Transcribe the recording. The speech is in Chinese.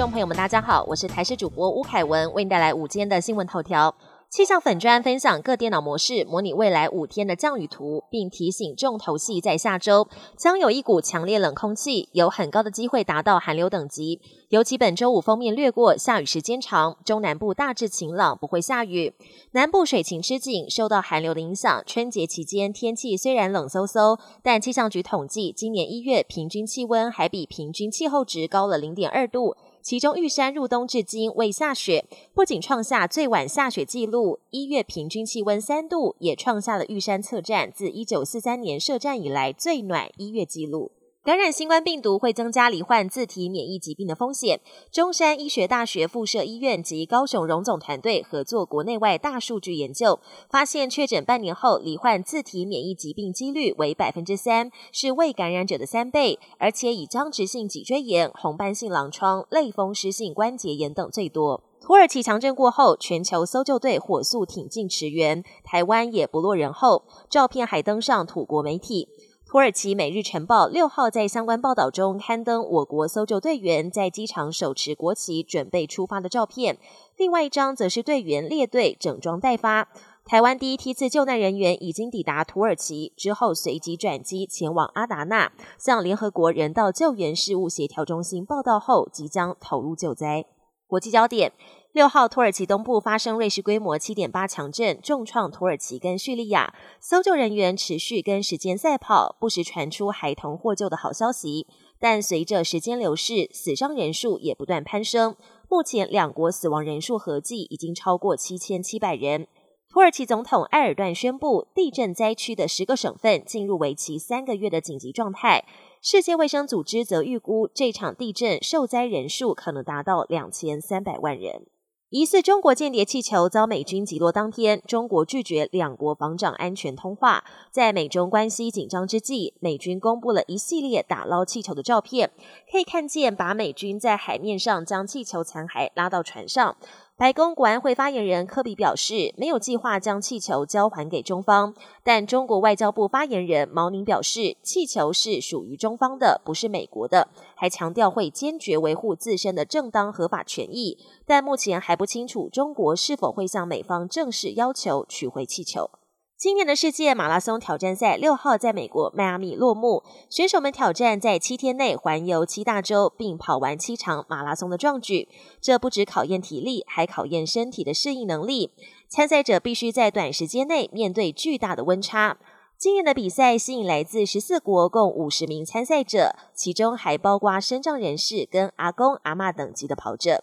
众朋友们，大家好，我是台视主播吴凯文，为您带来午间的新闻头条。气象粉砖分享各电脑模式模拟未来五天的降雨图，并提醒重头戏在下周将有一股强烈冷空气，有很高的机会达到寒流等级。尤其本周五封面掠过，下雨时间长，中南部大致晴朗，不会下雨。南部水情吃紧，受到寒流的影响，春节期间天气虽然冷飕飕，但气象局统计，今年一月平均气温还比平均气候值高了零点二度。其中玉山入冬至今未下雪，不仅创下最晚下雪纪录，一月平均气温三度，也创下了玉山测站自一九四三年设站以来最暖一月纪录。感染新冠病毒会增加罹患自体免疫疾病的风险。中山医学大学附设医院及高雄荣总团队合作国内外大数据研究，发现确诊半年后罹患自体免疫疾病几率为百分之三，是未感染者的三倍，而且以僵直性脊椎炎、红斑性狼疮、类风湿性关节炎等最多。土耳其强震过后，全球搜救队火速挺进驰援，台湾也不落人后，照片还登上土国媒体。土耳其《每日晨报》六号在相关报道中刊登我国搜救队员在机场手持国旗准备出发的照片，另外一张则是队员列队整装待发。台湾第一梯次救难人员已经抵达土耳其，之后随即转机前往阿达纳，向联合国人道救援事务协调中心报道后，即将投入救灾。国际焦点。六号，土耳其东部发生瑞士规模七点八强震，重创土耳其跟叙利亚。搜救人员持续跟时间赛跑，不时传出孩童获救的好消息。但随着时间流逝，死伤人数也不断攀升。目前，两国死亡人数合计已经超过七千七百人。土耳其总统埃尔段宣布，地震灾区的十个省份进入为期三个月的紧急状态。世界卫生组织则预估，这场地震受灾人数可能达到两千三百万人。疑似中国间谍气球遭美军击落当天，中国拒绝两国防长安全通话。在美中关系紧张之际，美军公布了一系列打捞气球的照片，可以看见把美军在海面上将气球残骸拉到船上。白宫国安会发言人科比表示，没有计划将气球交还给中方。但中国外交部发言人毛宁表示，气球是属于中方的，不是美国的，还强调会坚决维护自身的正当合法权益。但目前还不清楚中国是否会向美方正式要求取回气球。今年的世界马拉松挑战赛六号在美国迈阿密落幕，选手们挑战在七天内环游七大洲，并跑完七场马拉松的壮举。这不止考验体力，还考验身体的适应能力。参赛者必须在短时间内面对巨大的温差。今年的比赛吸引来自十四国共五十名参赛者，其中还包括身障人士跟阿公阿妈等级的跑者。